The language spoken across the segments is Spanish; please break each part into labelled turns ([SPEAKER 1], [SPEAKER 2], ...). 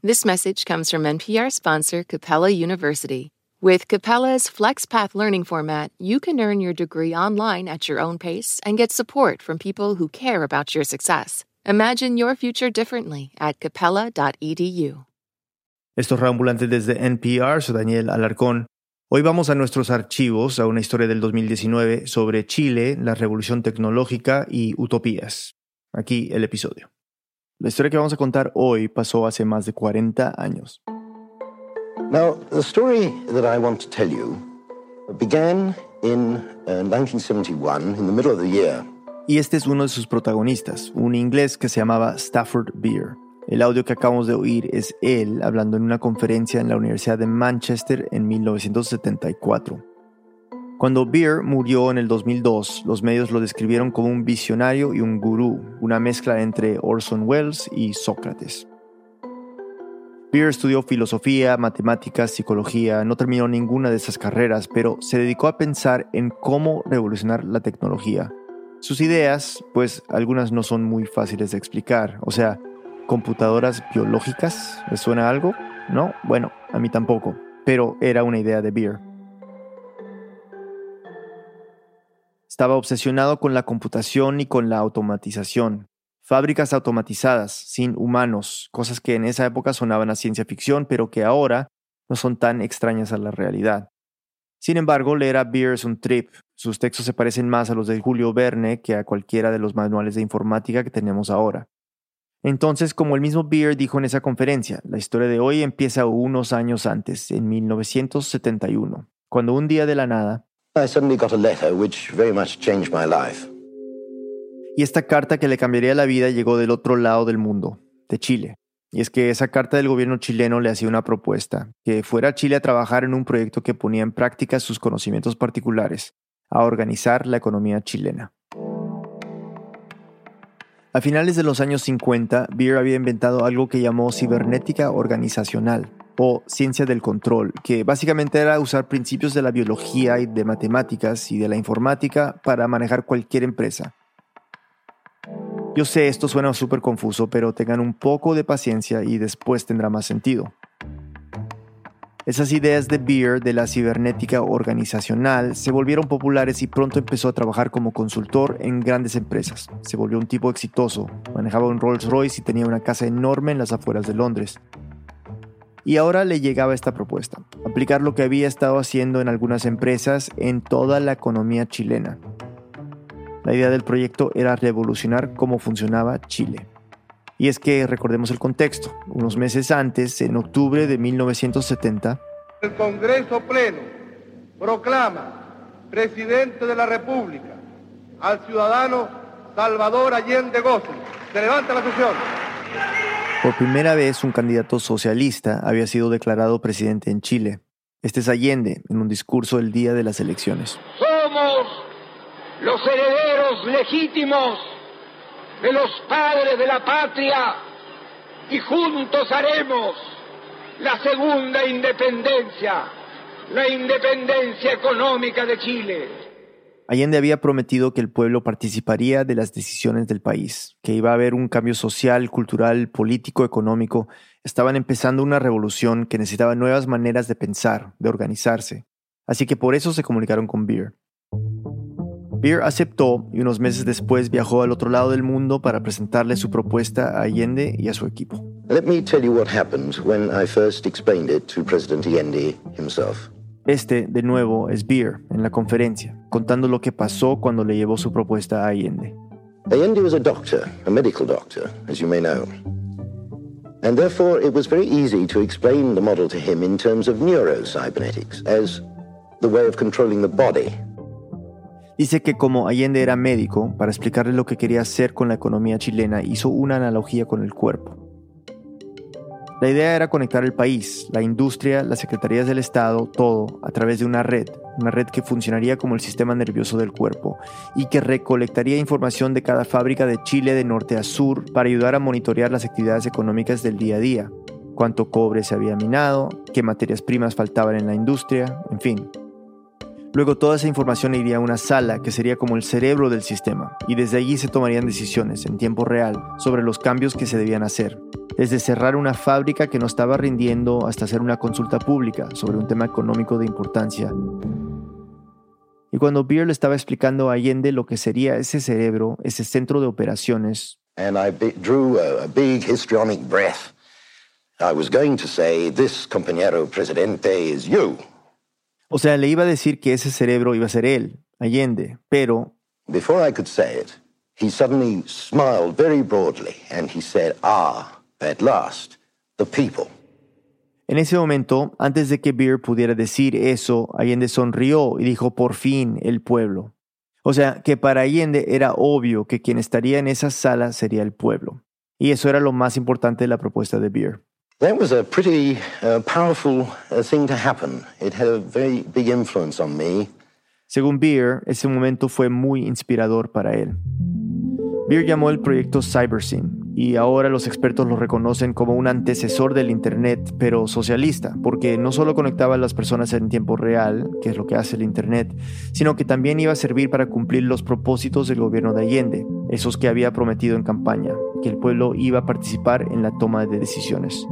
[SPEAKER 1] This message comes from NPR sponsor Capella University. With Capella's FlexPath learning format, you can earn your degree online at your own pace and get support from people who care about your success. Imagine your future differently at capella.edu.
[SPEAKER 2] Estos reambulantes desde NPR, soy Daniel Alarcón. Hoy vamos a nuestros archivos, a una historia del 2019 sobre Chile, la revolución tecnológica y utopías. Aquí el episodio. La historia que vamos a contar hoy pasó hace más de 40 años.
[SPEAKER 3] Now, the story that I want to tell you began in uh, 1971, in the middle of the year.
[SPEAKER 2] Y este es uno de sus protagonistas, un inglés que se llamaba Stafford Beer. El audio que acabamos de oír es él hablando en una conferencia en la Universidad de Manchester en 1974. Cuando Beer murió en el 2002, los medios lo describieron como un visionario y un gurú, una mezcla entre Orson Welles y Sócrates. Beer estudió filosofía, matemáticas, psicología, no terminó ninguna de esas carreras, pero se dedicó a pensar en cómo revolucionar la tecnología. Sus ideas, pues algunas no son muy fáciles de explicar, o sea, computadoras biológicas, ¿les suena algo? No, bueno, a mí tampoco, pero era una idea de Beer. Estaba obsesionado con la computación y con la automatización. Fábricas automatizadas, sin humanos, cosas que en esa época sonaban a ciencia ficción, pero que ahora no son tan extrañas a la realidad. Sin embargo, leer a Beer es un trip. Sus textos se parecen más a los de Julio Verne que a cualquiera de los manuales de informática que tenemos ahora. Entonces, como el mismo Beer dijo en esa conferencia, la historia de hoy empieza unos años antes, en 1971, cuando un día de la nada, y esta carta que le cambiaría la vida llegó del otro lado del mundo, de Chile. Y es que esa carta del gobierno chileno le hacía una propuesta, que fuera a Chile a trabajar en un proyecto que ponía en práctica sus conocimientos particulares, a organizar la economía chilena. A finales de los años 50, Beer había inventado algo que llamó cibernética organizacional, o ciencia del control, que básicamente era usar principios de la biología y de matemáticas y de la informática para manejar cualquier empresa. Yo sé, esto suena súper confuso, pero tengan un poco de paciencia y después tendrá más sentido. Esas ideas de Beer de la cibernética organizacional se volvieron populares y pronto empezó a trabajar como consultor en grandes empresas. Se volvió un tipo exitoso, manejaba un Rolls Royce y tenía una casa enorme en las afueras de Londres. Y ahora le llegaba esta propuesta, aplicar lo que había estado haciendo en algunas empresas en toda la economía chilena. La idea del proyecto era revolucionar cómo funcionaba Chile. Y es que recordemos el contexto. Unos meses antes, en octubre de 1970,
[SPEAKER 4] el Congreso Pleno proclama presidente de la República al ciudadano Salvador Allende Gozo. Se levanta la sesión.
[SPEAKER 2] Por primera vez, un candidato socialista había sido declarado presidente en Chile. Este es Allende, en un discurso el día de las elecciones.
[SPEAKER 5] Somos los herederos legítimos de los padres de la patria y juntos haremos la segunda independencia, la independencia económica de Chile.
[SPEAKER 2] Allende había prometido que el pueblo participaría de las decisiones del país, que iba a haber un cambio social, cultural, político, económico. Estaban empezando una revolución que necesitaba nuevas maneras de pensar, de organizarse. Así que por eso se comunicaron con Beer. Beer aceptó y unos meses después viajó al otro lado del mundo para presentarle su propuesta a Allende y a su equipo.
[SPEAKER 3] Let me tell you what happened when I first explained it to President Allende himself.
[SPEAKER 2] Este, de nuevo, es Beer en la conferencia, contando lo que pasó cuando le llevó su propuesta a Allende.
[SPEAKER 3] Allende was a doctor, a medical doctor, as you may know. And therefore, it was very easy to explain the model to him in terms of neurocybernetics, as the way of controlling the body.
[SPEAKER 2] Dice que como Allende era médico, para explicarle lo que quería hacer con la economía chilena, hizo una analogía con el cuerpo. La idea era conectar el país, la industria, las secretarías del Estado, todo, a través de una red, una red que funcionaría como el sistema nervioso del cuerpo y que recolectaría información de cada fábrica de Chile de norte a sur para ayudar a monitorear las actividades económicas del día a día, cuánto cobre se había minado, qué materias primas faltaban en la industria, en fin. Luego toda esa información iría a una sala que sería como el cerebro del sistema, y desde allí se tomarían decisiones en tiempo real sobre los cambios que se debían hacer, desde cerrar una fábrica que no estaba rindiendo hasta hacer una consulta pública sobre un tema económico de importancia. Y cuando Beer le estaba explicando a Allende lo que sería ese cerebro, ese centro de operaciones,
[SPEAKER 3] And I drew a big histrionic breath. I was going to say, this compañero presidente is you.
[SPEAKER 2] O sea, le iba a decir que ese cerebro iba a ser él, Allende, pero
[SPEAKER 3] Before I could say it, he suddenly smiled very broadly and he said, Ah, at last, the people.
[SPEAKER 2] en ese momento, antes de que Beer pudiera decir eso, Allende sonrió y dijo por fin el pueblo. O sea, que para Allende era obvio que quien estaría en esa sala sería el pueblo. Y eso era lo más importante de la propuesta de Beer.
[SPEAKER 3] That was a pretty uh, powerful uh, thing to happen. It had a very big influence on me.
[SPEAKER 2] Según Beer, ese momento fue muy inspirador para él. Beer llamó el proyecto CyberSyn y ahora los expertos lo reconocen como un antecesor del Internet, pero socialista, porque no solo conectaba a las personas en tiempo real, que es lo que hace el Internet, sino que también iba a servir para cumplir los propósitos del gobierno de Allende, esos que había prometido en campaña, que el pueblo iba a participar en la toma de decisiones.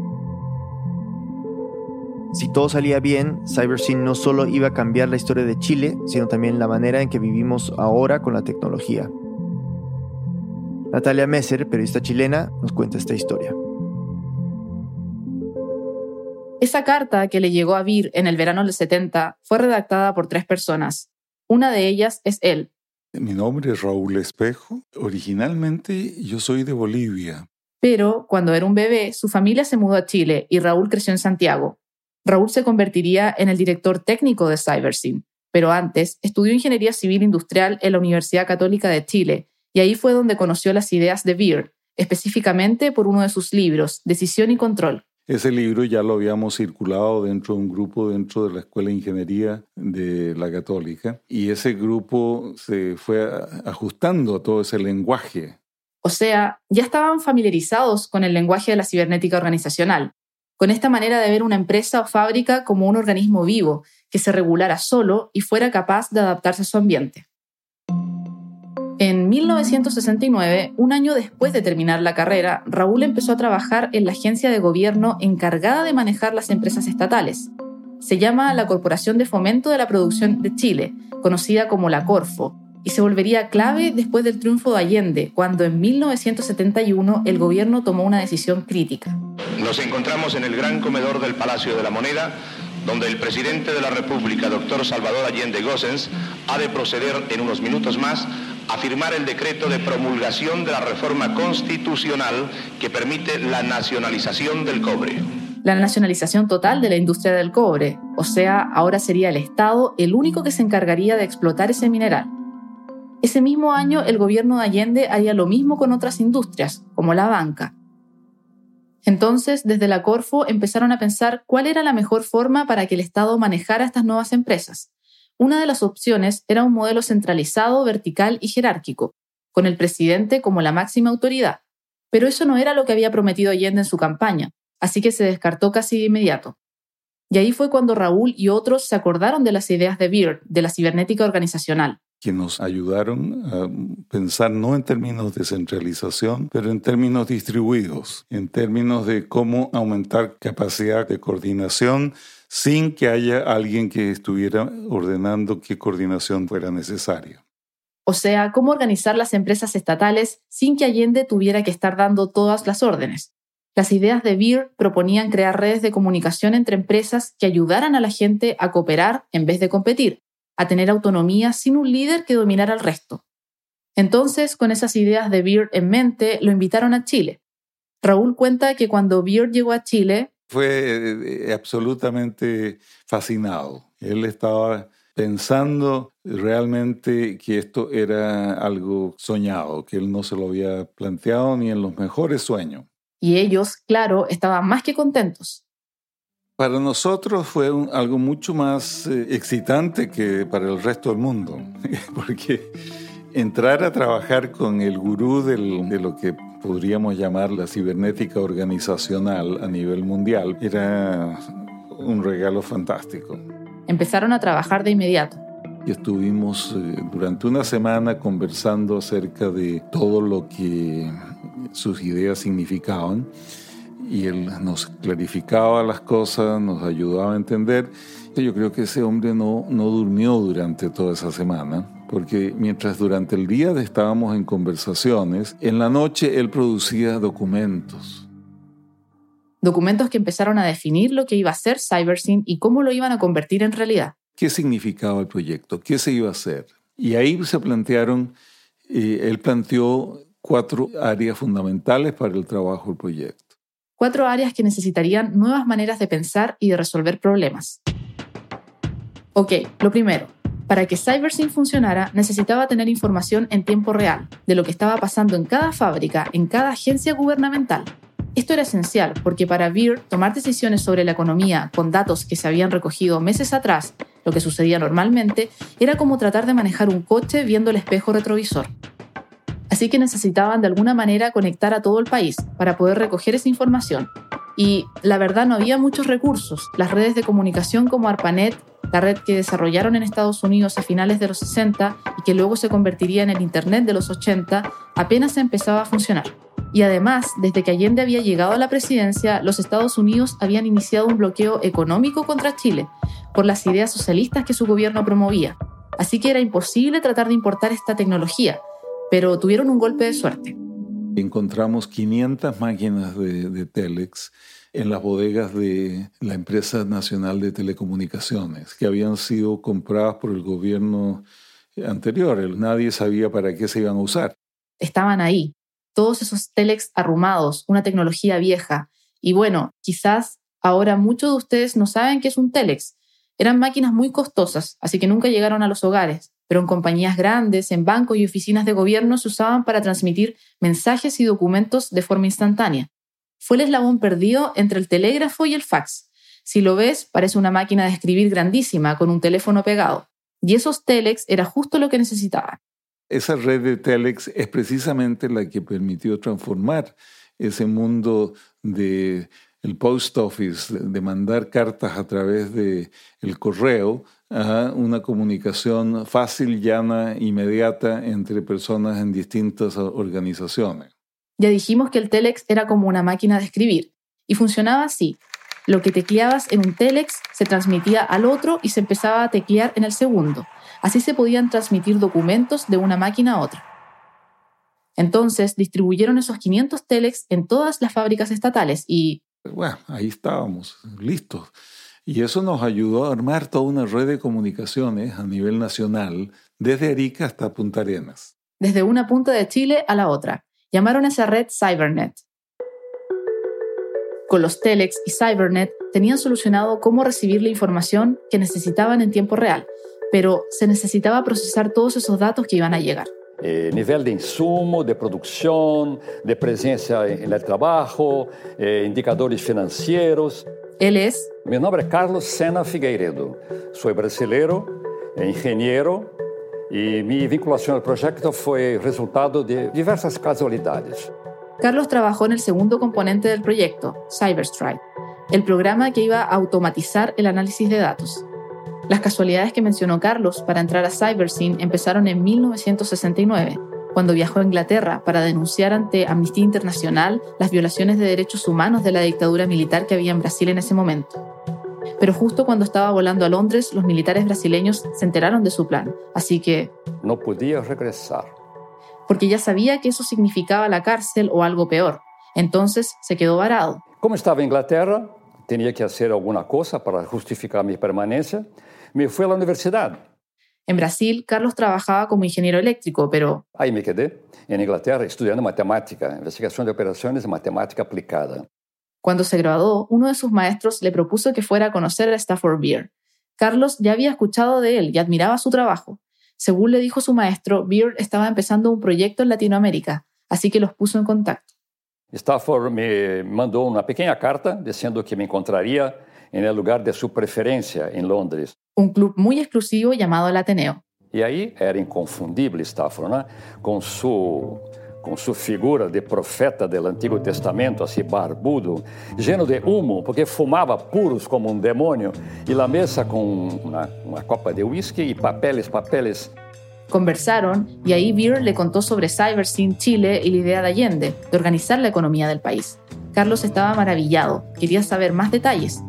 [SPEAKER 2] Si todo salía bien, CyberSyn no solo iba a cambiar la historia de Chile, sino también la manera en que vivimos ahora con la tecnología. Natalia Messer, periodista chilena, nos cuenta esta historia.
[SPEAKER 6] Esa carta que le llegó a Vir en el verano del 70 fue redactada por tres personas. Una de ellas es él.
[SPEAKER 7] Mi nombre es Raúl Espejo. Originalmente yo soy de Bolivia.
[SPEAKER 6] Pero cuando era un bebé, su familia se mudó a Chile y Raúl creció en Santiago. Raúl se convertiría en el director técnico de CyberSyn, pero antes estudió ingeniería civil industrial en la Universidad Católica de Chile y ahí fue donde conoció las ideas de Beer, específicamente por uno de sus libros, Decisión y Control.
[SPEAKER 7] Ese libro ya lo habíamos circulado dentro de un grupo dentro de la Escuela de Ingeniería de la Católica y ese grupo se fue ajustando a todo ese lenguaje.
[SPEAKER 6] O sea, ya estaban familiarizados con el lenguaje de la cibernética organizacional, con esta manera de ver una empresa o fábrica como un organismo vivo, que se regulara solo y fuera capaz de adaptarse a su ambiente. En 1969, un año después de terminar la carrera, Raúl empezó a trabajar en la agencia de gobierno encargada de manejar las empresas estatales. Se llama la Corporación de Fomento de la Producción de Chile, conocida como la Corfo, y se volvería clave después del triunfo de Allende, cuando en 1971 el gobierno tomó una decisión crítica.
[SPEAKER 8] Nos encontramos en el gran comedor del Palacio de la Moneda, donde el presidente de la República, doctor Salvador Allende Gossens, ha de proceder en unos minutos más a firmar el decreto de promulgación de la reforma constitucional que permite la nacionalización del cobre.
[SPEAKER 6] La nacionalización total de la industria del cobre, o sea, ahora sería el Estado el único que se encargaría de explotar ese mineral. Ese mismo año el gobierno de Allende haría lo mismo con otras industrias, como la banca. Entonces, desde la Corfo empezaron a pensar cuál era la mejor forma para que el Estado manejara estas nuevas empresas. Una de las opciones era un modelo centralizado, vertical y jerárquico, con el presidente como la máxima autoridad. Pero eso no era lo que había prometido Allende en su campaña, así que se descartó casi de inmediato. Y ahí fue cuando Raúl y otros se acordaron de las ideas de Beard, de la cibernética organizacional,
[SPEAKER 7] que nos ayudaron a pensar no en términos de centralización, pero en términos distribuidos, en términos de cómo aumentar capacidad de coordinación sin que haya alguien que estuviera ordenando qué coordinación fuera necesaria.
[SPEAKER 6] O sea, cómo organizar las empresas estatales sin que Allende tuviera que estar dando todas las órdenes. Las ideas de Beer proponían crear redes de comunicación entre empresas que ayudaran a la gente a cooperar en vez de competir, a tener autonomía sin un líder que dominara al resto. Entonces, con esas ideas de Beard en mente, lo invitaron a Chile. Raúl cuenta que cuando Beard llegó a Chile,
[SPEAKER 7] fue absolutamente fascinado. Él estaba pensando realmente que esto era algo soñado, que él no se lo había planteado ni en los mejores sueños.
[SPEAKER 6] Y ellos, claro, estaban más que contentos.
[SPEAKER 7] Para nosotros fue un, algo mucho más eh, excitante que para el resto del mundo, porque entrar a trabajar con el gurú del, de lo que podríamos llamar la cibernética organizacional a nivel mundial era un regalo fantástico.
[SPEAKER 6] Empezaron a trabajar de inmediato.
[SPEAKER 7] y estuvimos eh, durante una semana conversando acerca de todo lo que sus ideas significaban y él nos clarificaba las cosas, nos ayudaba a entender. Yo creo que ese hombre no, no durmió durante toda esa semana, porque mientras durante el día estábamos en conversaciones, en la noche él producía documentos.
[SPEAKER 6] Documentos que empezaron a definir lo que iba a ser CyberSyn y cómo lo iban a convertir en realidad.
[SPEAKER 7] ¿Qué significaba el proyecto? ¿Qué se iba a hacer? Y ahí se plantearon, eh, él planteó cuatro áreas fundamentales para el trabajo del proyecto
[SPEAKER 6] cuatro áreas que necesitarían nuevas maneras de pensar y de resolver problemas. Ok, lo primero, para que CyberSync funcionara necesitaba tener información en tiempo real de lo que estaba pasando en cada fábrica, en cada agencia gubernamental. Esto era esencial porque para Beer tomar decisiones sobre la economía con datos que se habían recogido meses atrás, lo que sucedía normalmente, era como tratar de manejar un coche viendo el espejo retrovisor. Así que necesitaban de alguna manera conectar a todo el país para poder recoger esa información. Y la verdad no había muchos recursos. Las redes de comunicación como ARPANET, la red que desarrollaron en Estados Unidos a finales de los 60 y que luego se convertiría en el Internet de los 80, apenas empezaba a funcionar. Y además, desde que Allende había llegado a la presidencia, los Estados Unidos habían iniciado un bloqueo económico contra Chile por las ideas socialistas que su gobierno promovía. Así que era imposible tratar de importar esta tecnología, pero tuvieron un golpe de suerte.
[SPEAKER 7] Encontramos 500 máquinas de, Telex en las bodegas de la empresa nacional de telecomunicaciones que habían sido compradas por el gobierno anterior. Nadie sabía para qué se iban a usar.
[SPEAKER 6] Estaban ahí, todos esos Telex arrumados, una tecnología vieja. Y bueno, quizás ahora muchos de ustedes no saben qué es un Telex. Eran máquinas muy costosas, así que nunca llegaron a los hogares pero en compañías grandes, en bancos y oficinas de gobierno se usaban para transmitir mensajes y documentos de forma instantánea. Fue el eslabón perdido entre el telégrafo y el fax. Si lo ves, parece una máquina de escribir grandísima con un teléfono pegado. Y esos telex era justo lo que necesitaba.
[SPEAKER 7] Esa red de telex es precisamente la que permitió transformar ese mundo de el post office, de mandar cartas a través de el correo, una comunicación fácil, llana, inmediata entre personas en distintas organizaciones.
[SPEAKER 6] Ya dijimos que el telex era como una máquina de escribir y funcionaba así. Lo que tecleabas en un telex se transmitía al otro y se empezaba a teclear en el segundo. Así se podían transmitir documentos de una máquina a otra. Entonces distribuyeron esos 500 telex en todas las fábricas estatales y
[SPEAKER 7] bueno, ahí estábamos, listos. Y eso nos ayudó a armar toda una red de comunicaciones a nivel nacional, desde Arica hasta Punta Arenas.
[SPEAKER 6] Desde una punta de Chile a la otra. Llamaron a esa red Cybernet. Con los Telex y Cybernet tenían solucionado cómo recibir la información que necesitaban en tiempo real, pero se necesitaba procesar todos esos datos que iban a llegar.
[SPEAKER 9] eh, nível de insumo, de produção, de presença no trabalho, eh, indicadores financeiros.
[SPEAKER 6] Ele é?
[SPEAKER 9] Meu nome é Carlos Sena Figueiredo. Sou brasileiro, engenheiro e minha vinculação ao projeto foi resultado de diversas casualidades.
[SPEAKER 6] Carlos trabajó en el segundo componente del proyecto, CyberStrike, el programa que iba a automatizar el análisis de datos. Las casualidades que mencionó Carlos para entrar a CyberSyn empezaron en 1969, cuando viajó a Inglaterra para denunciar ante Amnistía Internacional las violaciones de derechos humanos de la dictadura militar que había en Brasil en ese momento. Pero justo cuando estaba volando a Londres, los militares brasileños se enteraron de su plan, así que...
[SPEAKER 9] No podía regresar.
[SPEAKER 6] Porque ya sabía que eso significaba la cárcel o algo peor. Entonces se quedó varado.
[SPEAKER 9] Como estaba en Inglaterra, tenía que hacer alguna cosa para justificar mi permanencia me fui a la universidad.
[SPEAKER 6] En Brasil, Carlos trabajaba como ingeniero eléctrico, pero...
[SPEAKER 9] Ahí me quedé, en Inglaterra, estudiando matemática, investigación de operaciones y matemática aplicada.
[SPEAKER 6] Cuando se graduó, uno de sus maestros le propuso que fuera a conocer a Stafford Beer. Carlos ya había escuchado de él y admiraba su trabajo. Según le dijo su maestro, Beer estaba empezando un proyecto en Latinoamérica, así que los puso en contacto.
[SPEAKER 9] Stafford me mandó una pequeña carta diciendo que me encontraría en el lugar de su preferencia en Londres.
[SPEAKER 6] Un club muy exclusivo llamado el Ateneo.
[SPEAKER 9] Y ahí era inconfundible Stafford, ¿no? con, su, com sua figura de profeta do Antigo Testamento, assim barbudo, lleno de humo, porque fumava puros como um demônio, e na mesa uma, uma copa de whisky e papeles, papeles.
[SPEAKER 6] Conversaron y ahí Beer le contó sobre CyberSyn Chile y la idea de Allende de organizar la economía del país. Carlos estaba maravillado, quería saber más detalles.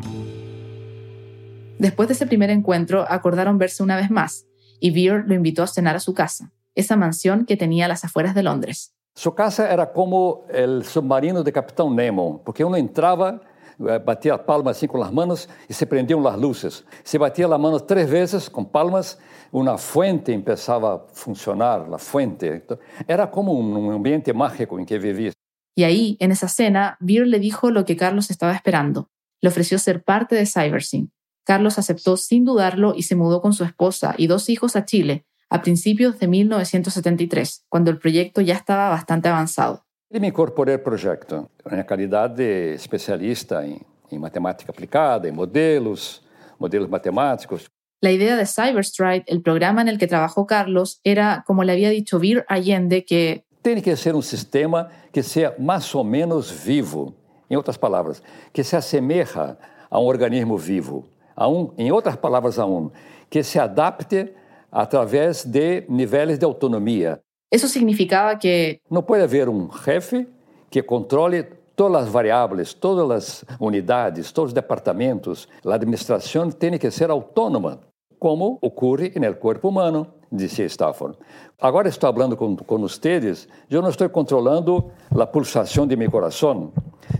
[SPEAKER 6] Después de ese primer encuentro, acordaron verse una vez más, y Beer lo invitó a cenar a su casa, esa mansión que tenía a las afueras de Londres.
[SPEAKER 9] Su casa era como el submarino de Capitán Nemo, porque uno entraba, eh, batía palmas así con las manos y se prendían las luces. Se batía la mano tres veces con palmas, una fuente empezaba a funcionar, la fuente. Era como un ambiente mágico en que vivía.
[SPEAKER 6] Y ahí, en esa cena, Beer le dijo lo que Carlos estaba esperando. Le ofreció ser parte de CyberSyn. Carlos aceptó sin dudarlo y se mudó con su esposa y dos hijos a Chile a principios de 1973, cuando el proyecto ya estaba bastante avanzado.
[SPEAKER 9] Y me incorporé al proyecto en la calidad de especialista en, en matemática aplicada, en modelos, modelos matemáticos.
[SPEAKER 6] La idea de CyberStride, el programa en el que trabajó Carlos, era, como le había dicho Vir Allende, que
[SPEAKER 9] tem que ser um sistema que seja mais ou menos vivo. Em outras palavras, que se assemelha a um organismo vivo. A um, em outras palavras, a um, que se adapte através de níveis de autonomia.
[SPEAKER 6] Isso significava que
[SPEAKER 9] não pode haver um chefe que controle todas as variáveis, todas as unidades, todos os departamentos. A administração tem que ser autônoma, como ocorre no corpo humano disse Stafford. Agora estou falando com, com vocês, eu não estou controlando a pulsação de meu coração,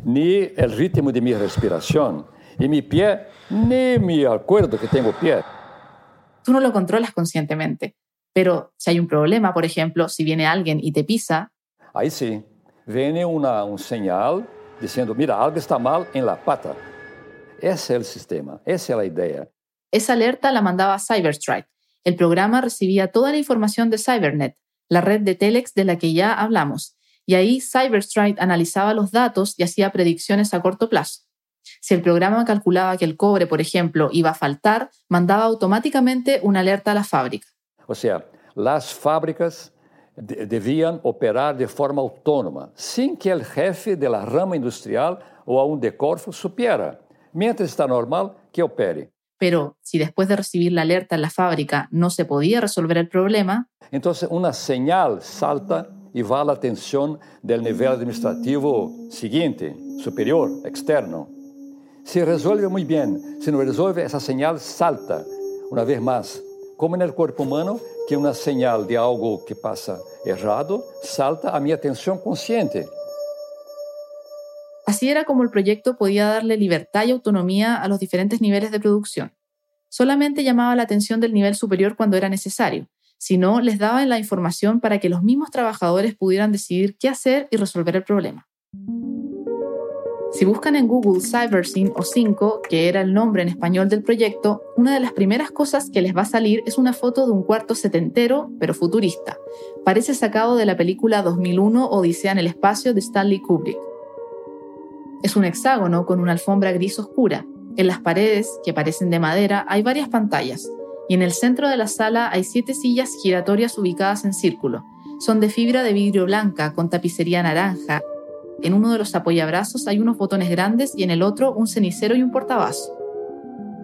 [SPEAKER 9] nem o ritmo de minha respiração, e meu pé, nem me acuerdo que tenho pé.
[SPEAKER 6] Tú no lo controlas conscientemente, pero si hay un problema, por ejemplo, si viene alguien y te pisa,
[SPEAKER 9] Aí sim, vem uma, um sinal dizendo, mira, algo está mal em la pata. Esse é o sistema, essa é a ideia.
[SPEAKER 6] esa alerta la mandaba Cyberstrike, el programa recibía toda la información de Cybernet, la red de Telex de la que ya hablamos, y ahí CyberStrike analizaba los datos y hacía predicciones a corto plazo. Si el programa calculaba que el cobre, por ejemplo, iba a faltar, mandaba automáticamente una alerta a la fábrica.
[SPEAKER 9] O sea, las fábricas debían operar de forma autónoma, sin que el jefe de la rama industrial o aún de Corfo supiera. Mientras está normal, que opere.
[SPEAKER 6] Pero si después de recibir la alerta en la fábrica no se podía resolver el problema,
[SPEAKER 9] entonces una señal salta y va a la atención del nivel administrativo siguiente, superior, externo. Se resuelve muy bien, si no resuelve, esa señal salta una vez más, como en el cuerpo humano, que una señal de algo que pasa errado salta a mi atención consciente.
[SPEAKER 6] Así era como el proyecto podía darle libertad y autonomía a los diferentes niveles de producción. Solamente llamaba la atención del nivel superior cuando era necesario, si no, les daba la información para que los mismos trabajadores pudieran decidir qué hacer y resolver el problema. Si buscan en Google CyberSyn o 5, que era el nombre en español del proyecto, una de las primeras cosas que les va a salir es una foto de un cuarto setentero, pero futurista. Parece sacado de la película 2001 Odisea en el espacio de Stanley Kubrick. Es un hexágono con una alfombra gris oscura. En las paredes, que parecen de madera, hay varias pantallas. Y en el centro de la sala hay siete sillas giratorias ubicadas en círculo. Son de fibra de vidrio blanca con tapicería naranja. En uno de los apoyabrazos hay unos botones grandes y en el otro un cenicero y un portavasos.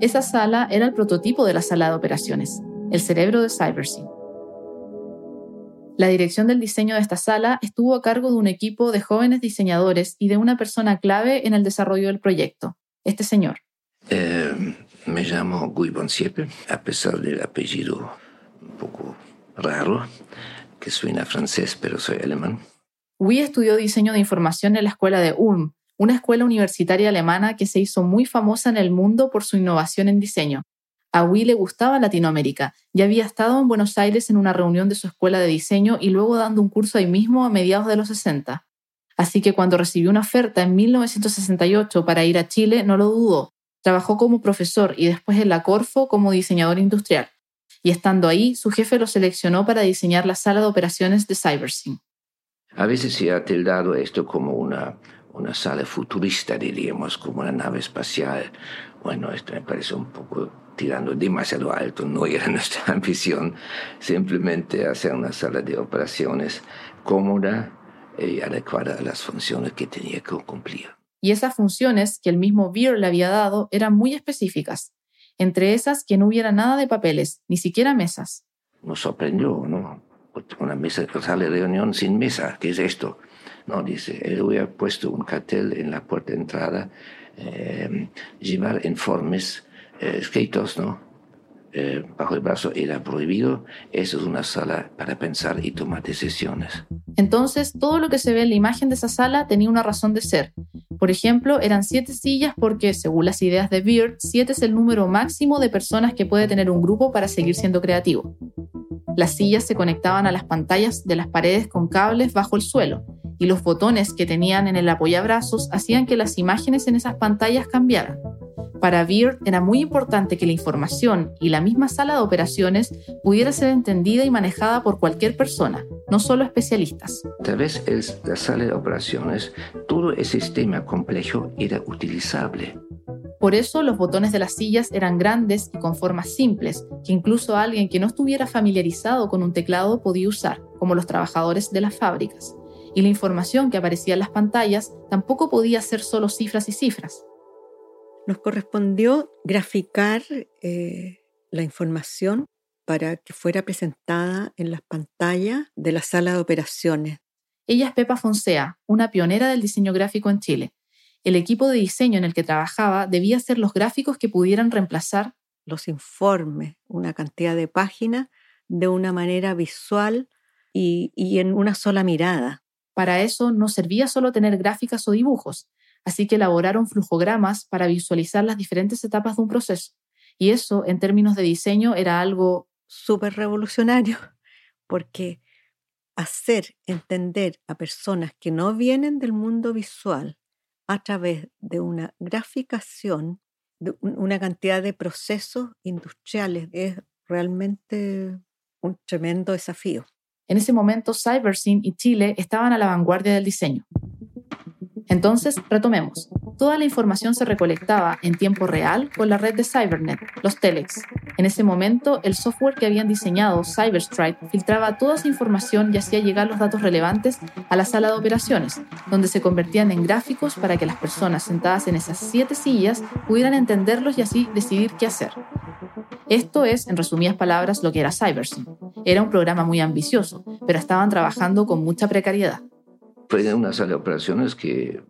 [SPEAKER 6] Esa sala era el prototipo de la sala de operaciones, el cerebro de CyberSyn. La dirección del diseño de esta sala estuvo a cargo de un equipo de jóvenes diseñadores y de una persona clave en el desarrollo del proyecto, este señor.
[SPEAKER 3] Eh, me llamo Guy Bonsiepe, a pesar del apellido un poco raro, que suena francés, pero soy alemán.
[SPEAKER 6] Guy estudió diseño de información en la escuela de Ulm, una escuela universitaria alemana que se hizo muy famosa en el mundo por su innovación en diseño. A Will le gustaba Latinoamérica. Ya había estado en Buenos Aires en una reunión de su escuela de diseño y luego dando un curso ahí mismo a mediados de los 60. Así que cuando recibió una oferta en 1968 para ir a Chile, no lo dudó. Trabajó como profesor y después en la Corfo como diseñador industrial. Y estando ahí, su jefe lo seleccionó para diseñar la sala de operaciones de CyberSyn.
[SPEAKER 3] A veces se ha tildado esto como una, una sala futurista, diríamos, como una nave espacial. Bueno, esto me parece un poco tirando demasiado alto, no era nuestra ambición, simplemente hacer una sala de operaciones cómoda,
[SPEAKER 10] y adecuada a las funciones que tenía que cumplir.
[SPEAKER 6] Y esas funciones que el mismo Beer le había dado eran muy específicas. Entre esas, que no hubiera nada de papeles, ni siquiera mesas.
[SPEAKER 10] Nos sorprendió, ¿no? Una mesa, sala de reunión sin mesa, ¿qué es esto? No, dice, él hubiera puesto un cartel en la puerta de entrada, eh, llevar informes eh, escritos, ¿no? Eh, bajo el brazo era prohibido. Eso es una sala para pensar y tomar decisiones.
[SPEAKER 6] Entonces, todo lo que se ve en la imagen de esa sala tenía una razón de ser. Por ejemplo, eran siete sillas porque, según las ideas de Beard, siete es el número máximo de personas que puede tener un grupo para seguir siendo creativo. Las sillas se conectaban a las pantallas de las paredes con cables bajo el suelo, y los botones que tenían en el apoyabrazos hacían que las imágenes en esas pantallas cambiaran. Para Beard era muy importante que la información y la misma sala de operaciones pudiera ser entendida y manejada por cualquier persona, no solo especialistas.
[SPEAKER 10] Tal vez la sala de operaciones, todo el sistema complejo era utilizable.
[SPEAKER 6] Por eso los botones de las sillas eran grandes y con formas simples, que incluso alguien que no estuviera familiarizado con un teclado podía usar, como los trabajadores de las fábricas. Y la información que aparecía en las pantallas tampoco podía ser solo cifras y cifras
[SPEAKER 11] nos correspondió graficar eh, la información para que fuera presentada en las pantallas de la sala de operaciones.
[SPEAKER 6] Ella es Pepa Fonsea, una pionera del diseño gráfico en Chile. El equipo de diseño en el que trabajaba debía hacer los gráficos que pudieran reemplazar
[SPEAKER 11] los informes, una cantidad de páginas, de una manera visual y, y en una sola mirada.
[SPEAKER 6] Para eso no servía solo tener gráficas o dibujos, así que elaboraron flujogramas para visualizar las diferentes etapas de un proceso. Y eso, en términos de diseño, era algo
[SPEAKER 11] súper revolucionario, porque hacer entender a personas que no vienen del mundo visual a través de una graficación, de una cantidad de procesos industriales, es realmente un tremendo desafío.
[SPEAKER 6] En ese momento, Cybersyn y Chile estaban a la vanguardia del diseño. Entonces, retomemos. Toda la información se recolectaba en tiempo real con la red de Cybernet, los Telex. En ese momento, el software que habían diseñado, Cyberstrike, filtraba toda esa información y hacía llegar los datos relevantes a la sala de operaciones, donde se convertían en gráficos para que las personas sentadas en esas siete sillas pudieran entenderlos y así decidir qué hacer. Esto es, en resumidas palabras, lo que era CyberSyn. Era un programa muy ambicioso, pero estaban trabajando con mucha precariedad
[SPEAKER 10] fue una sala de operaciones que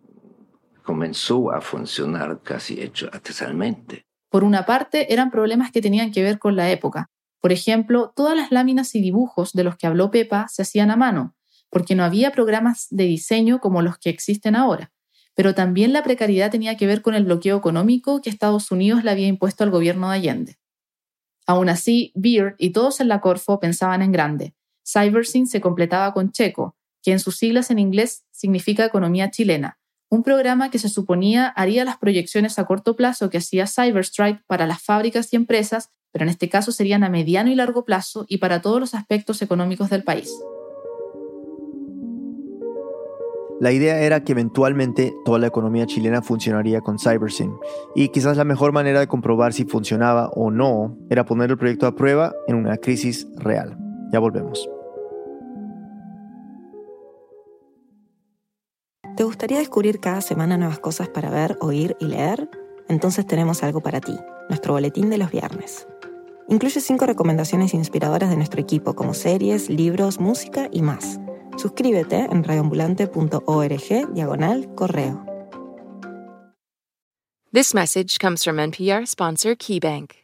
[SPEAKER 10] comenzó a funcionar casi hecho artesanalmente.
[SPEAKER 6] Por una parte, eran problemas que tenían que ver con la época. Por ejemplo, todas las láminas y dibujos de los que habló Pepa se hacían a mano, porque no había programas de diseño como los que existen ahora. Pero también la precariedad tenía que ver con el bloqueo económico que Estados Unidos le había impuesto al gobierno de Allende. Aún así, Beard y todos en la Corfo pensaban en grande. Cybersyn se completaba con Checo, que en sus siglas en inglés significa Economía Chilena, un programa que se suponía haría las proyecciones a corto plazo que hacía Cyberstrike para las fábricas y empresas, pero en este caso serían a mediano y largo plazo y para todos los aspectos económicos del país.
[SPEAKER 2] La idea era que eventualmente toda la economía chilena funcionaría con CyberSyn, y quizás la mejor manera de comprobar si funcionaba o no era poner el proyecto a prueba en una crisis real. Ya volvemos.
[SPEAKER 12] ¿Te gustaría descubrir cada semana nuevas cosas para ver, oír y leer? Entonces tenemos algo para ti, nuestro boletín de los viernes. Incluye cinco recomendaciones inspiradoras de nuestro equipo como series, libros, música y más. Suscríbete en radioambulante.org diagonal correo.
[SPEAKER 1] This message comes from NPR sponsor KeyBank.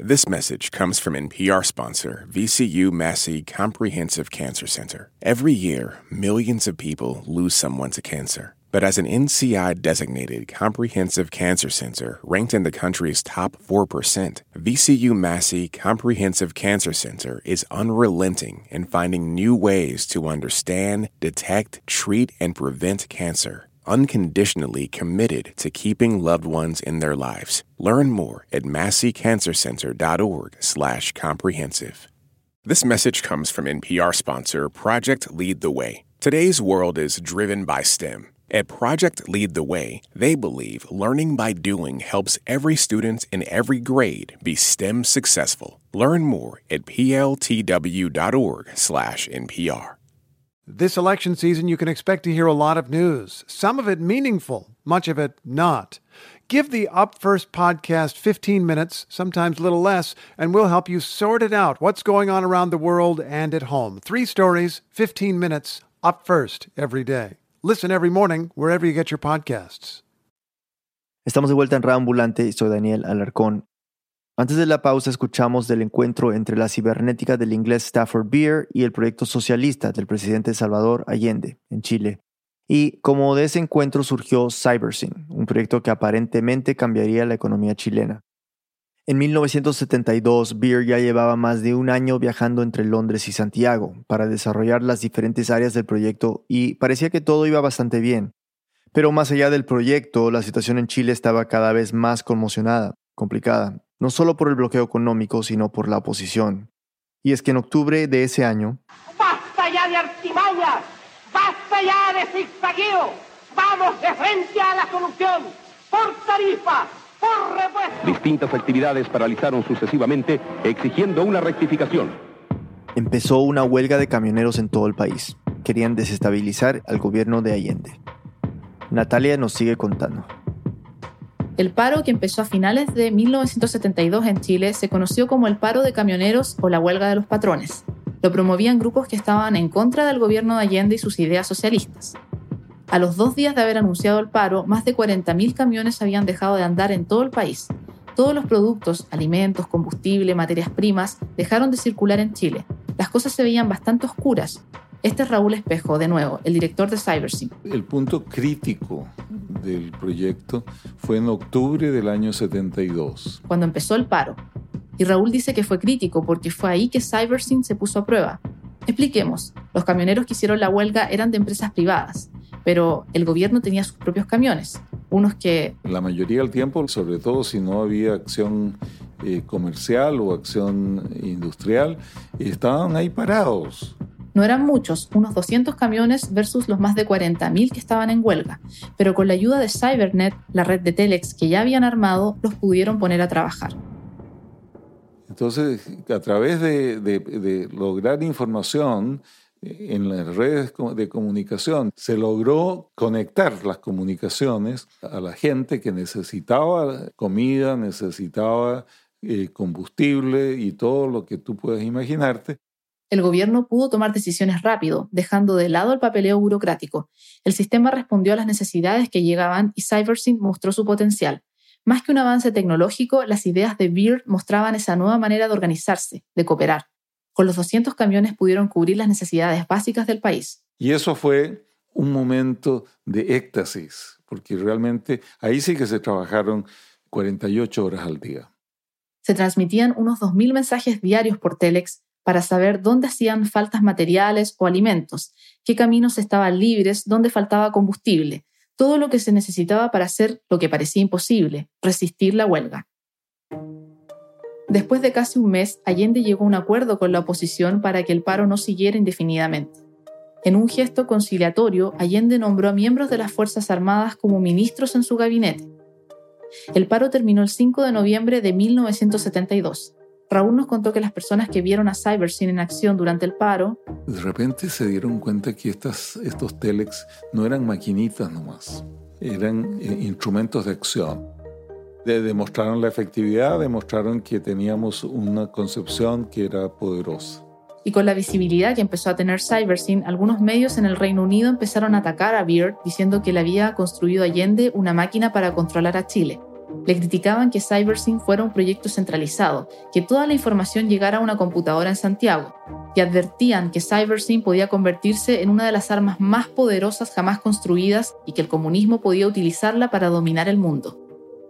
[SPEAKER 13] This message comes from NPR sponsor VCU Massey Comprehensive Cancer Center. Every year, millions of people lose someone to cancer. But as an NCI designated comprehensive cancer center ranked in the country's top 4%, VCU Massey Comprehensive Cancer Center is unrelenting in finding new ways to understand, detect, treat, and prevent cancer unconditionally committed to keeping loved ones in their lives. Learn more at masseycancercenter.org/comprehensive. This message comes from NPR sponsor Project Lead the Way. Today's world is driven by STEM. At Project Lead the Way, they believe learning by doing helps every student in every grade be STEM successful. Learn more at pltw.org/npr.
[SPEAKER 14] This election season, you can expect to hear a lot of news, some of it meaningful, much of it not. Give the Up First podcast 15 minutes, sometimes a little less, and we'll help you sort it out what's going on around the world and at home. Three stories, 15 minutes, Up First every day. Listen every morning wherever you get your podcasts.
[SPEAKER 2] Estamos de vuelta en Ambulante y soy Daniel Alarcón. Antes de la pausa escuchamos del encuentro entre la cibernética del inglés Stafford Beer y el proyecto socialista del presidente Salvador Allende en Chile. Y como de ese encuentro surgió CyberSyn, un proyecto que aparentemente cambiaría la economía chilena. En 1972, Beer ya llevaba más de un año viajando entre Londres y Santiago para desarrollar las diferentes áreas del proyecto y parecía que todo iba bastante bien. Pero más allá del proyecto, la situación en Chile estaba cada vez más conmocionada, complicada, no solo por el bloqueo económico, sino por la oposición. Y es que en octubre de ese año...
[SPEAKER 5] ¡Basta ya de artimañas! ¡Basta ya de zigzagueo! ¡Vamos de frente a la solución! ¡Por tarifa! ¡Por repuesto!
[SPEAKER 15] Distintas actividades paralizaron sucesivamente, exigiendo una rectificación.
[SPEAKER 2] Empezó una huelga de camioneros en todo el país. Querían desestabilizar al gobierno de Allende. Natalia nos sigue contando.
[SPEAKER 6] El paro, que empezó a finales de 1972 en Chile, se conoció como el paro de camioneros o la huelga de los patrones. Lo promovían grupos que estaban en contra del gobierno de Allende y sus ideas socialistas. A los dos días de haber anunciado el paro, más de 40.000 camiones habían dejado de andar en todo el país. Todos los productos, alimentos, combustible, materias primas, dejaron de circular en Chile. Las cosas se veían bastante oscuras. Este es Raúl Espejo, de nuevo, el director de CyberSync.
[SPEAKER 7] El punto crítico del proyecto fue en octubre del año 72.
[SPEAKER 6] Cuando empezó el paro. Y Raúl dice que fue crítico porque fue ahí que CyberSync se puso a prueba. Expliquemos, los camioneros que hicieron la huelga eran de empresas privadas, pero el gobierno tenía sus propios camiones, unos que...
[SPEAKER 7] La mayoría del tiempo, sobre todo si no había acción eh, comercial o acción industrial, estaban ahí parados.
[SPEAKER 6] No eran muchos, unos 200 camiones versus los más de 40.000 que estaban en huelga, pero con la ayuda de Cybernet, la red de Telex que ya habían armado, los pudieron poner a trabajar.
[SPEAKER 7] Entonces, a través de, lograr información eh, en las redes de comunicación, se logró conectar las comunicaciones a la gente que necesitaba comida, necesitaba eh, combustible y todo lo que tú puedes imaginarte
[SPEAKER 6] el gobierno pudo tomar decisiones rápido, dejando de lado el papeleo burocrático. El sistema respondió a las necesidades que llegaban y CyberSync mostró su potencial. Más que un avance tecnológico, las ideas de Beard mostraban esa nueva manera de organizarse, de cooperar. Con los 200 camiones pudieron cubrir las necesidades básicas del país.
[SPEAKER 7] Y eso fue un momento de éxtasis, porque realmente ahí sí que se trabajaron 48 horas al día.
[SPEAKER 6] Se transmitían unos 2.000 mensajes diarios por Telex para saber dónde hacían faltas materiales o alimentos, qué caminos estaban libres, dónde faltaba combustible, todo lo que se necesitaba para hacer lo que parecía imposible, resistir la huelga. Después de casi un mes, Allende llegó a un acuerdo con la oposición para que el paro no siguiera indefinidamente. En un gesto conciliatorio, Allende nombró a miembros de las Fuerzas Armadas como ministros en su gabinete. El paro terminó el 5 de noviembre de 1972. Raúl nos contó que las personas que vieron a CyberSyn en acción durante el paro...
[SPEAKER 7] De repente se dieron cuenta que estas, estos telex no eran maquinitas nomás, eran eh, instrumentos de acción. demostraron la efectividad, demostraron que teníamos una concepción que era poderosa.
[SPEAKER 6] Y con la visibilidad que empezó a tener CyberSyn, algunos medios en el Reino Unido empezaron a atacar a Beard diciendo que le había construido Allende una máquina para controlar a Chile. Le criticaban que CyberSync fuera un proyecto centralizado, que toda la información llegara a una computadora en Santiago, y advertían que CyberSync podía convertirse en una de las armas más poderosas jamás construidas y que el comunismo podía utilizarla para dominar el mundo.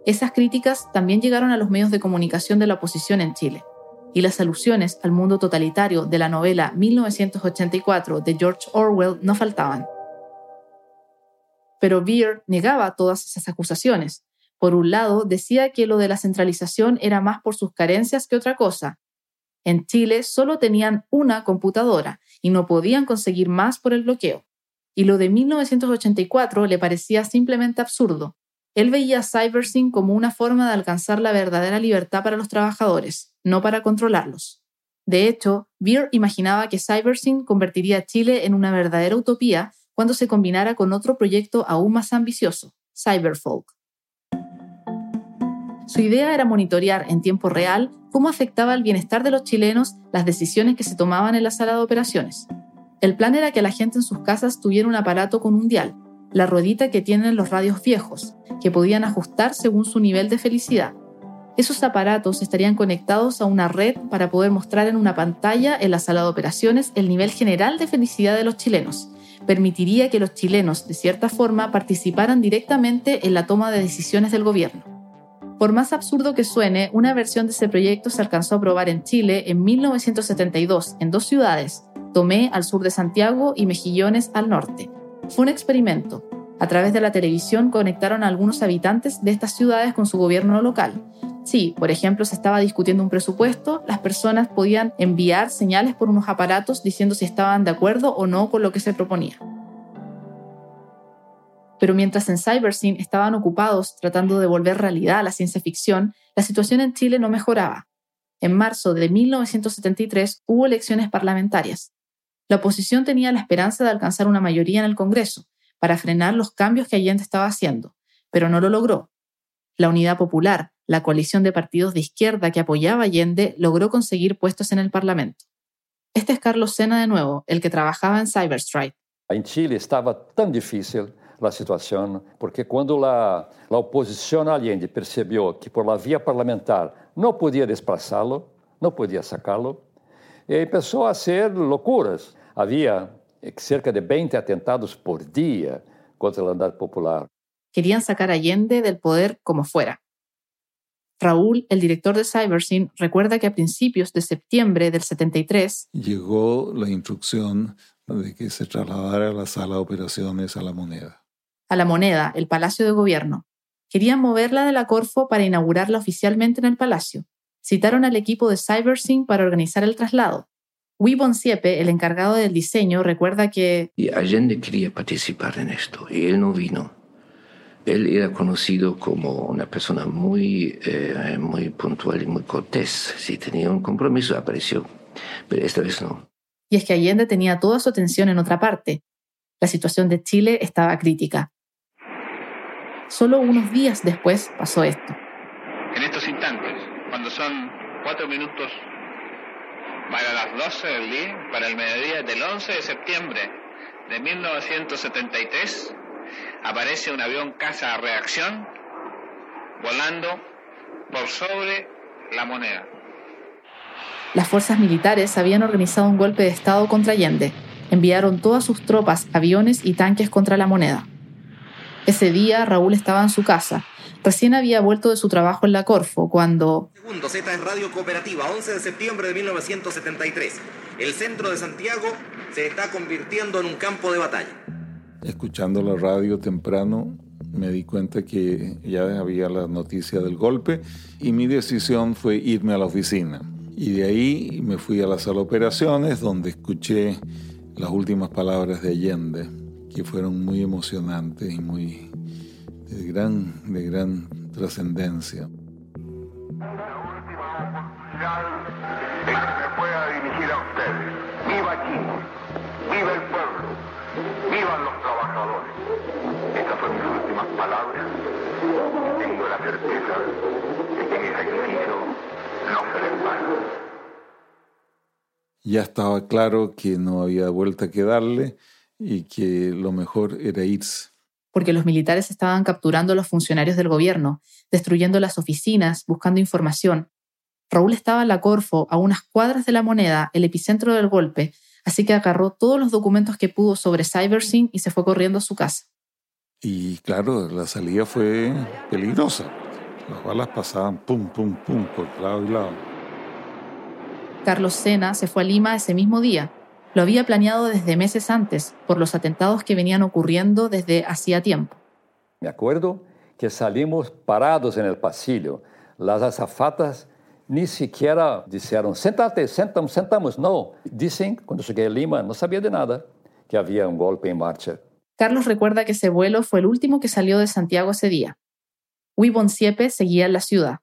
[SPEAKER 6] Esas críticas también llegaron a los medios de comunicación de la oposición en Chile, y las alusiones al mundo totalitario de la novela 1984 de George Orwell no faltaban. Pero Beer negaba todas esas acusaciones. Por un lado, decía que lo de la centralización era más por sus carencias que otra cosa. En Chile solo tenían una computadora y no podían conseguir más por el bloqueo. Y lo de 1984 le parecía simplemente absurdo. Él veía CyberSync como una forma de alcanzar la verdadera libertad para los trabajadores, no para controlarlos. De hecho, Beer imaginaba que CyberSync convertiría a Chile en una verdadera utopía cuando se combinara con otro proyecto aún más ambicioso, Cyberfolk. Su idea era monitorear en tiempo real cómo afectaba el bienestar de los chilenos las decisiones que se tomaban en la sala de operaciones. El plan era que la gente en sus casas tuviera un aparato con un dial, la ruedita que tienen los radios viejos, que podían ajustar según su nivel de felicidad. Esos aparatos estarían conectados a una red para poder mostrar en una pantalla en la sala de operaciones el nivel general de felicidad de los chilenos. Permitiría que los chilenos, de cierta forma, participaran directamente en la toma de decisiones del gobierno. Por más absurdo que suene, una versión de ese proyecto se alcanzó a aprobar en Chile en 1972 en dos ciudades, Tomé al sur de Santiago y Mejillones al norte. Fue un experimento. A través de la televisión conectaron a algunos habitantes de estas ciudades con su gobierno local. Si, por ejemplo, se estaba discutiendo un presupuesto, las personas podían enviar señales por unos aparatos diciendo si estaban de acuerdo o no con lo que se proponía. Pero mientras en CyberSyn estaban ocupados tratando de volver realidad a la ciencia ficción, la situación en Chile no mejoraba. En marzo de 1973 hubo elecciones parlamentarias. La oposición tenía la esperanza de alcanzar una mayoría en el Congreso para frenar los cambios que Allende estaba haciendo, pero no lo logró. La Unidad Popular, la coalición de partidos de izquierda que apoyaba Allende, logró conseguir puestos en el Parlamento. Este es Carlos Sena de nuevo, el que trabajaba en Cyberstrike.
[SPEAKER 9] En Chile estaba tan difícil la situación, porque cuando la, la oposición a Allende percibió que por la vía parlamentar no podía desplazarlo, no podía sacarlo, empezó a hacer locuras. Había cerca de 20 atentados por día contra el andar popular.
[SPEAKER 6] Querían sacar a Allende del poder como fuera. Raúl, el director de CyberSyn, recuerda que a principios de septiembre del 73
[SPEAKER 7] llegó la instrucción de que se trasladara la sala de operaciones a la moneda.
[SPEAKER 6] A la moneda, el Palacio de Gobierno. Querían moverla de la Corfo para inaugurarla oficialmente en el Palacio citaron al equipo de CyberSync para organizar el traslado. Wibon Siepe, el encargado del diseño, recuerda que...
[SPEAKER 10] Y Allende quería participar en esto y él no vino. Él era conocido como una persona muy, eh, muy puntual y muy cortés. Si tenía un compromiso, apareció. Pero esta vez no.
[SPEAKER 6] Y es que Allende tenía toda su atención en otra parte. La situación de Chile estaba crítica. Solo unos días después pasó esto.
[SPEAKER 16] En estos instantes, cuando son cuatro minutos para las 12 del día, para el mediodía del 11 de septiembre de 1973, aparece un avión caza a reacción volando por sobre la moneda.
[SPEAKER 6] Las fuerzas militares habían organizado un golpe de Estado contra Allende. Enviaron todas sus tropas, aviones y tanques contra la moneda. Ese día Raúl estaba en su casa, Recién había vuelto de su trabajo en la Corfo cuando...
[SPEAKER 17] Segundo, Z es Radio Cooperativa, 11 de septiembre de 1973. El centro de Santiago se está convirtiendo en un campo de batalla.
[SPEAKER 7] Escuchando la radio temprano, me di cuenta que ya había la noticia del golpe y mi decisión fue irme a la oficina. Y de ahí me fui a la sala de operaciones donde escuché las últimas palabras de Allende, que fueron muy emocionantes y muy de gran, de gran trascendencia.
[SPEAKER 18] Una última oportunidad de que me pueda dirigir a ustedes. ¡Viva Chile! ¡Viva el pueblo! ¡Vivan los trabajadores! Estas son mis últimas palabras. Tengo la certeza de que mi sacrificio no será en vano.
[SPEAKER 7] Ya estaba claro que no había vuelta que darle y que lo mejor era irse
[SPEAKER 6] porque los militares estaban capturando a los funcionarios del gobierno, destruyendo las oficinas, buscando información. Raúl estaba en la Corfo, a unas cuadras de la moneda, el epicentro del golpe, así que agarró todos los documentos que pudo sobre CyberSyn y se fue corriendo a su casa.
[SPEAKER 7] Y claro, la salida fue peligrosa. Las balas pasaban pum, pum, pum por lado y lado.
[SPEAKER 6] Carlos Sena se fue a Lima ese mismo día, lo había planeado desde meses antes, por los atentados que venían ocurriendo desde hacía tiempo.
[SPEAKER 9] Me acuerdo que salimos parados en el pasillo. Las azafatas ni siquiera dijeron, sentate, sentamos, sentamos. No, dicen, cuando llegué a Lima, no sabía de nada, que había un golpe en marcha.
[SPEAKER 6] Carlos recuerda que ese vuelo fue el último que salió de Santiago ese día. Wibon Siepe seguía en la ciudad.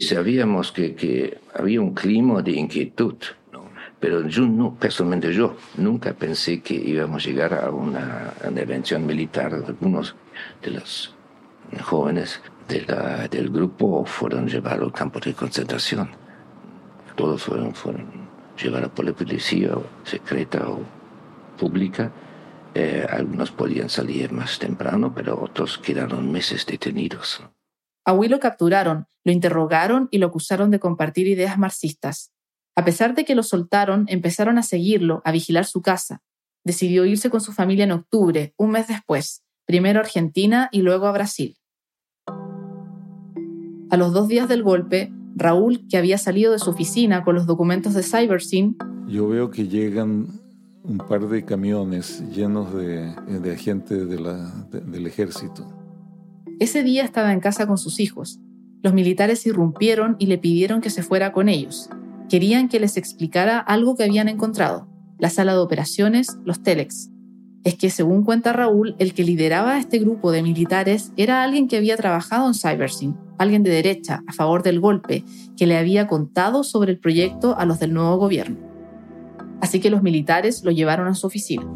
[SPEAKER 10] Sabíamos que, que había un clima de inquietud, pero yo no, personalmente yo nunca pensé que íbamos a llegar a una intervención militar. Algunos de los jóvenes del grupo fueron llevados al campo de concentración. Todos fueron, fueron llevados por la policía secreta o pública. Eh, algunos podían salir más temprano, pero otros quedaron meses detenidos.
[SPEAKER 6] A Will lo capturaron, lo interrogaron y lo acusaron de compartir ideas marxistas. A pesar de que lo soltaron, empezaron a seguirlo, a vigilar su casa. Decidió irse con su familia en octubre, un mes después, primero a Argentina y luego a Brasil. A los dos días del golpe, Raúl, que había salido de su oficina con los documentos de CyberSyn,
[SPEAKER 7] yo veo que llegan un par de camiones llenos de, de agentes de del ejército.
[SPEAKER 6] Ese día estaba en casa con sus hijos. Los militares irrumpieron y le pidieron que se fuera con ellos. Querían que les explicara algo que habían encontrado, la sala de operaciones, los telex. Es que, según cuenta Raúl, el que lideraba este grupo de militares era alguien que había trabajado en CyberSyn, alguien de derecha, a favor del golpe, que le había contado sobre el proyecto a los del nuevo gobierno. Así que los militares lo llevaron a su oficina.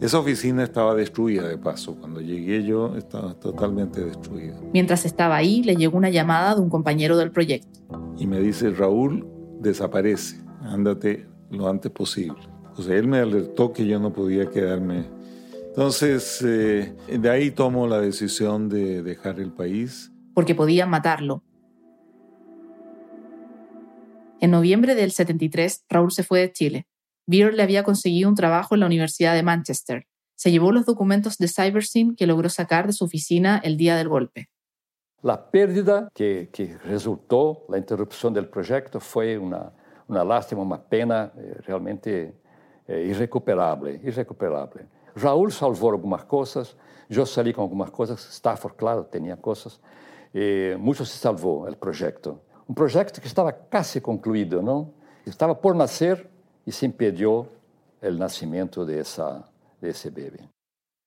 [SPEAKER 7] Esa oficina estaba destruida de paso. Cuando llegué yo estaba totalmente destruida.
[SPEAKER 6] Mientras estaba ahí, le llegó una llamada de un compañero del proyecto.
[SPEAKER 7] Y me dice, Raúl, desaparece, ándate lo antes posible. O sea, él me alertó que yo no podía quedarme. Entonces, eh, de ahí tomo la decisión de dejar el país.
[SPEAKER 6] Porque podían matarlo. En noviembre del 73, Raúl se fue de Chile. Beer le había conseguido un trabajo en la Universidad de Manchester. Se llevó los documentos de CyberSyn que logró sacar de su oficina el día del golpe.
[SPEAKER 9] La pérdida que, que resultó, la interrupción del proyecto, fue una, una lástima, una pena eh, realmente eh, irrecuperable. Raúl salvó algunas cosas, yo salí con algunas cosas, Stafford, claro, tenía cosas, eh, mucho se salvó el proyecto. Un proyecto que estaba casi concluido, ¿no? Estaba por nacer y se impidió el nacimiento de ese bebé.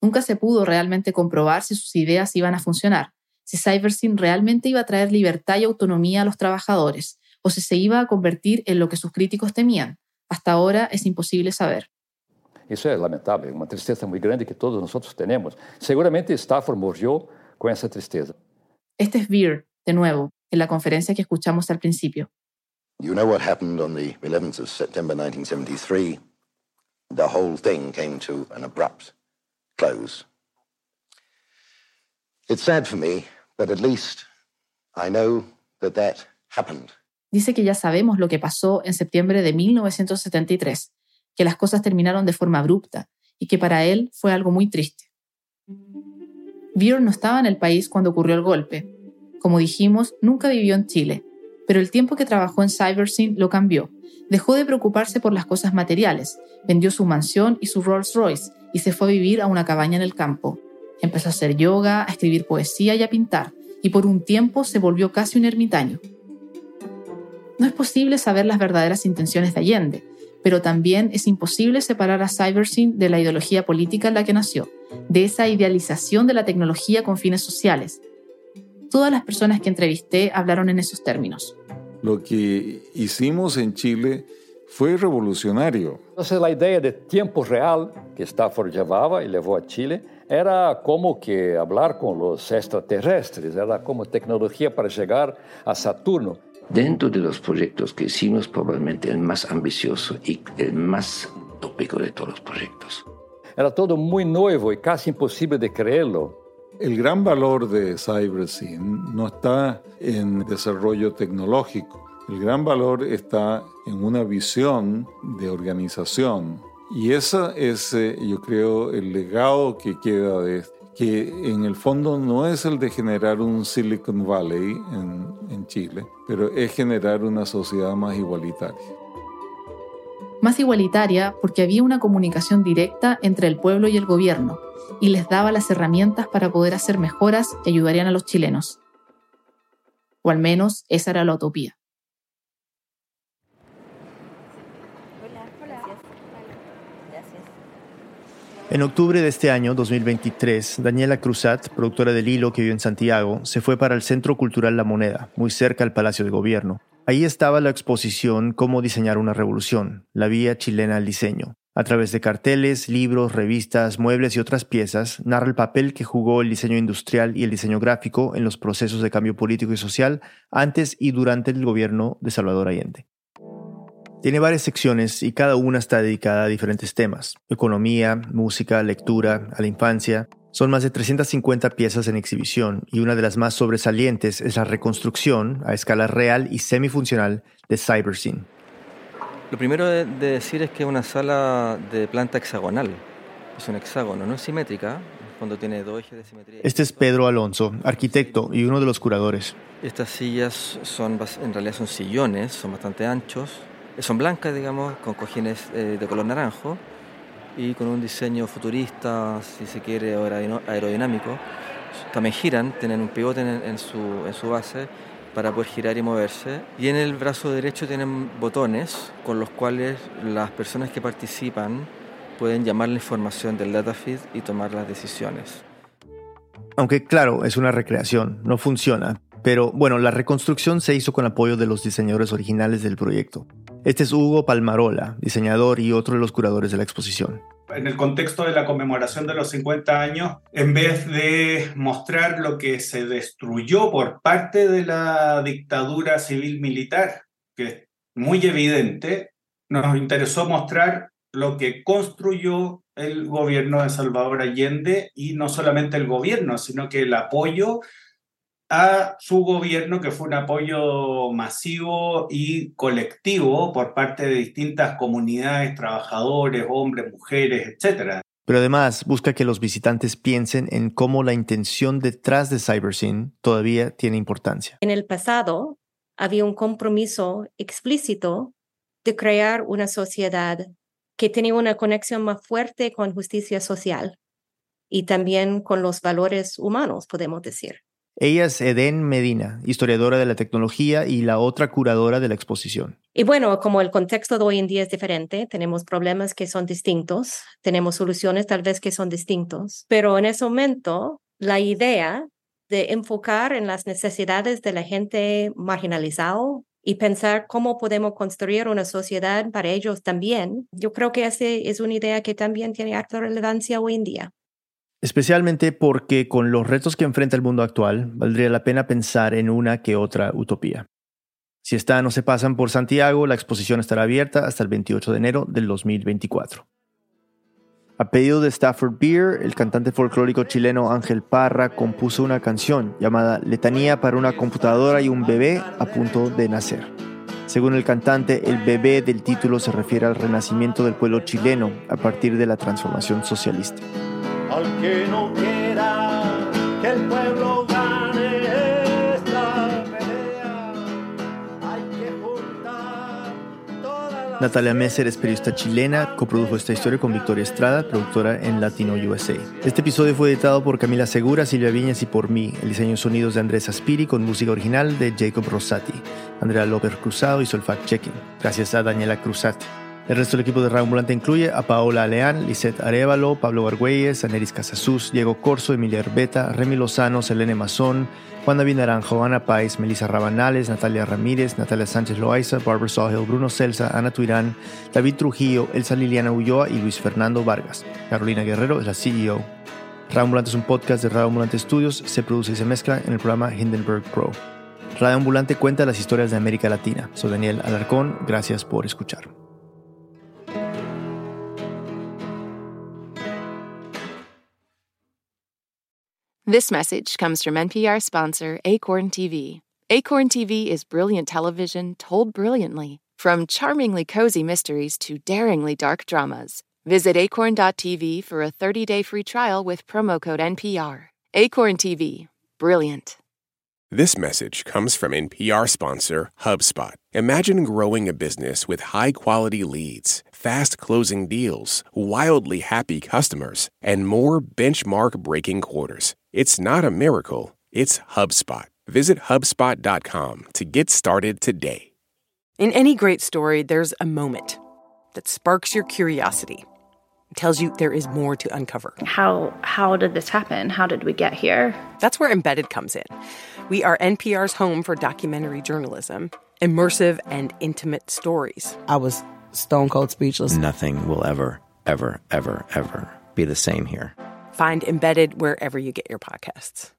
[SPEAKER 6] Nunca se pudo realmente comprobar si sus ideas iban a funcionar, si CyberSyn realmente iba a traer libertad y autonomía a los trabajadores, o si se iba a convertir en lo que sus críticos temían. Hasta ahora es imposible saber.
[SPEAKER 9] Eso es lamentable, una tristeza muy grande que todos nosotros tenemos. Seguramente Stafford murió con esa tristeza.
[SPEAKER 6] Este es Beer, de nuevo, en la conferencia que escuchamos al principio.
[SPEAKER 3] You know what happened on the 11th of September 1973? The whole thing came to an abrupt close. It's sad for me, but at least I know that that happened.
[SPEAKER 6] Dice que ya sabemos lo que pasó en septiembre de 1973, que las cosas terminaron de forma abrupta y que para él fue algo muy triste. Björn no estaba en el país cuando ocurrió el golpe. Como dijimos, nunca vivió en Chile pero el tiempo que trabajó en CyberSyn lo cambió. Dejó de preocuparse por las cosas materiales, vendió su mansión y su Rolls Royce y se fue a vivir a una cabaña en el campo. Empezó a hacer yoga, a escribir poesía y a pintar, y por un tiempo se volvió casi un ermitaño. No es posible saber las verdaderas intenciones de Allende, pero también es imposible separar a CyberSyn de la ideología política en la que nació, de esa idealización de la tecnología con fines sociales. Todas las personas que entrevisté hablaron en esos términos.
[SPEAKER 7] Lo que hicimos en Chile fue revolucionario.
[SPEAKER 9] Entonces la idea de tiempo real que Stafford llevaba y llevó a Chile era como que hablar con los extraterrestres, era como tecnología para llegar a Saturno.
[SPEAKER 10] Dentro de los proyectos que hicimos, probablemente el más ambicioso y el más tópico de todos los proyectos.
[SPEAKER 9] Era todo muy nuevo y casi imposible de creerlo.
[SPEAKER 7] El gran valor de CyberSyn no está en desarrollo tecnológico. El gran valor está en una visión de organización. Y ese es, eh, yo creo, el legado que queda de que en el fondo no es el de generar un Silicon Valley en, en Chile, pero es generar una sociedad más igualitaria.
[SPEAKER 6] Más igualitaria porque había una comunicación directa entre el pueblo y el gobierno y les daba las herramientas para poder hacer mejoras que ayudarían a los chilenos. O al menos esa era la utopía.
[SPEAKER 2] En octubre de este año, 2023, Daniela Cruzat, productora del Hilo que vive en Santiago, se fue para el Centro Cultural La Moneda, muy cerca al Palacio de Gobierno. Ahí estaba la exposición Cómo diseñar una revolución, la vía chilena al diseño. A través de carteles, libros, revistas, muebles y otras piezas, narra el papel que jugó el diseño industrial y el diseño gráfico en los procesos de cambio político y social antes y durante el gobierno de Salvador Allende. Tiene varias secciones y cada una está dedicada a diferentes temas. Economía, música, lectura, a la infancia. Son más de 350 piezas en exhibición y una de las más sobresalientes es la reconstrucción a escala real y semifuncional de Cyberscene.
[SPEAKER 19] Lo primero de, decir es que es una sala de planta hexagonal. Es un hexágono, no es simétrica, cuando tiene dos ejes de simetría.
[SPEAKER 2] Este es Pedro Alonso, arquitecto y uno de los curadores.
[SPEAKER 19] Estas sillas son, en realidad son sillones, son bastante anchos, son blancas, digamos, con cojines eh, de color naranjo y con un diseño futurista, si se quiere, aerodinámico. También giran, tienen un pivote en, su, en su base para poder girar y moverse. Y en el brazo derecho tienen botones con los cuales las personas que participan pueden llamar la información del data feed y tomar las decisiones.
[SPEAKER 2] Aunque claro, es una recreación, no funciona. Pero bueno, la reconstrucción se hizo con apoyo de los diseñadores originales del proyecto. Este es Hugo Palmarola, diseñador y otro de los curadores de la exposición.
[SPEAKER 20] En el contexto de la conmemoración de los 50 años, en vez de mostrar lo que se destruyó por parte de la dictadura civil-militar, que es muy evidente, nos interesó mostrar lo que construyó el gobierno de Salvador Allende y no solamente el gobierno, sino que el apoyo a su gobierno, que fue un apoyo masivo y colectivo por parte de distintas comunidades, trabajadores, hombres, mujeres, etc.
[SPEAKER 2] Pero además busca que los visitantes piensen en cómo la intención detrás de CyberSyn todavía tiene importancia.
[SPEAKER 21] En el pasado había un compromiso explícito de crear una sociedad que tenía una conexión más fuerte con justicia social y también con los valores humanos, podemos decir.
[SPEAKER 2] Ella es Eden Medina, historiadora de la tecnología y la otra curadora de la exposición.
[SPEAKER 21] Y bueno, como el contexto de hoy en día es diferente, tenemos problemas que son distintos, tenemos soluciones tal vez que son distintos, pero en ese momento la idea de enfocar en las necesidades de la gente marginalizada y pensar cómo podemos construir una sociedad para ellos también, yo creo que esa es una idea que también tiene alta relevancia hoy en día.
[SPEAKER 2] Especialmente porque con los retos que enfrenta el mundo actual, valdría la pena pensar en una que otra utopía. Si esta no se pasan por Santiago, la exposición estará abierta hasta el 28 de enero del 2024. A pedido de Stafford Beer, el cantante folclórico chileno Ángel Parra compuso una canción llamada Letanía para una computadora y un bebé a punto de nacer. Según el cantante, el bebé del título se refiere al renacimiento del pueblo chileno a partir de la transformación socialista
[SPEAKER 22] al que no quiera que el pueblo gane esta pelea. Hay que juntar toda
[SPEAKER 2] Natalia Messer es periodista chilena, coprodujo esta historia con Victoria Estrada, productora en Latino USA. Este episodio fue editado por Camila Segura, Silvia Viñas y por mí. El diseño de sonidos de Andrés Aspiri con música original de Jacob Rosati. Andrea López Cruzado hizo el fact-checking. Gracias a Daniela Cruzat. El resto del equipo de Radio Ambulante incluye a Paola Aleán, Lisette Arevalo, Pablo Argüelles, Aneris Casasús, Diego Corso, Emilia Herbeta, Remy Lozano, Selene Mazón, Juan David Naranjo, Ana Páez, Melissa Rabanales, Natalia Ramírez, Natalia Sánchez Loaiza, Barbara Sawhill, Bruno Celsa, Ana Tuirán, David Trujillo, Elsa Liliana Ulloa y Luis Fernando Vargas. Carolina Guerrero es la CEO. Radio Ambulante es un podcast de Radio Ambulante Studios, se produce y se mezcla en el programa Hindenburg Pro. Radio Ambulante cuenta las historias de América Latina. Soy Daniel Alarcón, gracias por escuchar.
[SPEAKER 1] This message comes from NPR sponsor Acorn TV. Acorn TV is brilliant television told brilliantly, from charmingly cozy mysteries to daringly dark dramas. Visit acorn.tv for a 30 day free trial with promo code NPR. Acorn TV, brilliant.
[SPEAKER 13] This message comes from NPR sponsor HubSpot. Imagine growing a business with high quality leads, fast closing deals, wildly happy customers, and more benchmark breaking quarters. It's not a miracle, it's HubSpot. Visit HubSpot.com to get started today.
[SPEAKER 23] In any great story, there's a moment that sparks your curiosity, tells you there is more to uncover.
[SPEAKER 24] How how did this happen? How did we get here?
[SPEAKER 23] That's where Embedded comes in. We are NPR's home for documentary journalism, immersive and intimate stories.
[SPEAKER 25] I was stone cold speechless.
[SPEAKER 26] Nothing will ever, ever, ever, ever be the same here.
[SPEAKER 23] Find Embedded wherever you get your podcasts.